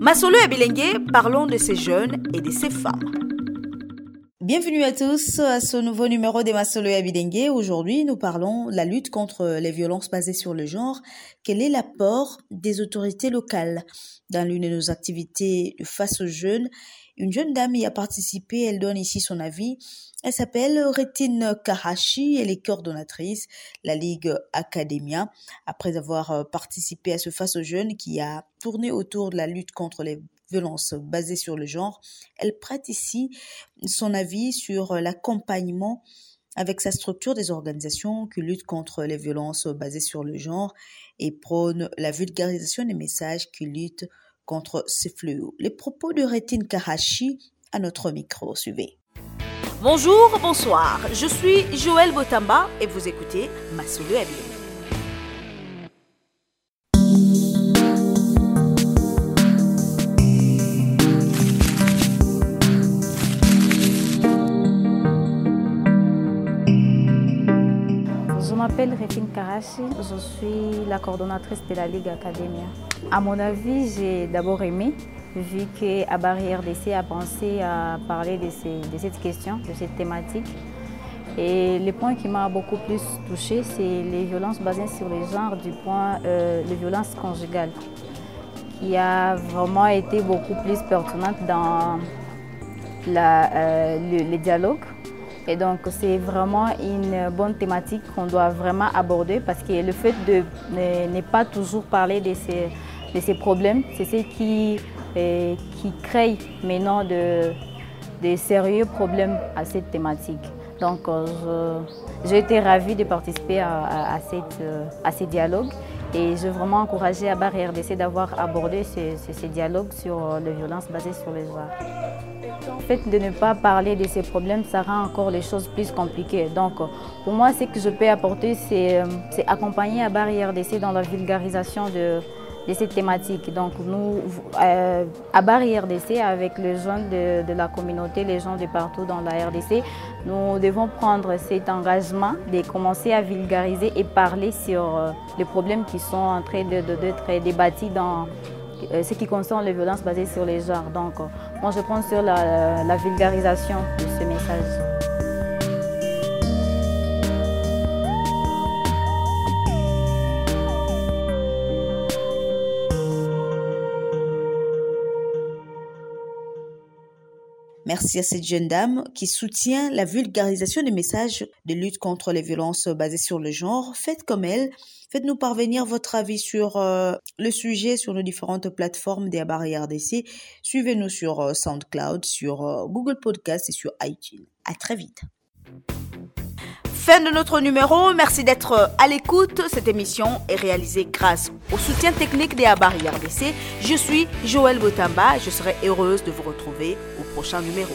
Masolo et Bilengue, parlons de ces jeunes et de ces femmes. Bienvenue à tous à ce nouveau numéro des Masolo et Abidengue. Aujourd'hui, nous parlons de la lutte contre les violences basées sur le genre. Quel est l'apport des autorités locales dans l'une de nos activités de face aux jeunes? Une jeune dame y a participé, elle donne ici son avis. Elle s'appelle Rétine Kahashi, elle est coordonnatrice la Ligue Academia. Après avoir participé à ce face aux jeunes qui a tourné autour de la lutte contre les violence basée sur le genre. Elle prête ici son avis sur l'accompagnement avec sa structure des organisations qui luttent contre les violences basées sur le genre et prône la vulgarisation des messages qui luttent contre ces fléaux. Les propos de Rétine Karachi à notre micro. Suivez. Bonjour, bonsoir. Je suis Joël Botamba et vous écoutez Massoulou Abile. M'appelle Rétine Karachi, je suis la coordonnatrice de la Ligue Academia. À mon avis, j'ai d'abord aimé, vu qu'à Barrière a pensé à parler de, cette question, de cette thématique. Et le point qui m'a beaucoup plus touchée, c'est les violences basées sur les genres, du point euh, les violences conjugales, qui a vraiment été beaucoup plus pertinente dans la, euh, le dialogue et donc, c'est vraiment une bonne thématique qu'on doit vraiment aborder parce que le fait de ne, pas toujours parler de ces, de ces problèmes, c'est ce qui, euh, qui crée maintenant de, de, sérieux problèmes à cette thématique. Donc, euh, j'ai été ravie de participer à, cette, à ces dialogues et veux vraiment encourager à Barrière d'essayer d'avoir abordé ces, ces, dialogues sur les violences basées sur les genres. Le fait de ne pas parler de ces problèmes, ça rend encore les choses plus compliquées. Donc, pour moi, ce que je peux apporter, c'est euh, accompagner à Barrière d'essai dans la vulgarisation de, de cette thématique. Donc, nous, euh, à Barrière d'essai, avec les jeunes de, la communauté, les gens de partout dans la RDC, nous devons prendre cet engagement de commencer à vulgariser et parler sur euh, les problèmes qui sont en train d'être débattus dans ce qui concerne les violences basées sur les genres. Donc, euh, moi, je prends sur la, la vulgarisation de ce message. Merci à cette jeune dame qui soutient la vulgarisation des messages de lutte contre les violences basées sur le genre. Faites comme elle. Faites-nous parvenir votre avis sur euh, le sujet sur nos différentes plateformes des barrières d'essai. Suivez-nous sur euh, SoundCloud, sur euh, Google Podcast et sur iTunes. À très vite. Fin de notre numéro. Merci d'être à l'écoute. Cette émission est réalisée grâce au soutien technique des Abari RDC. Je suis Joël Botamba. Je serai heureuse de vous retrouver au prochain numéro.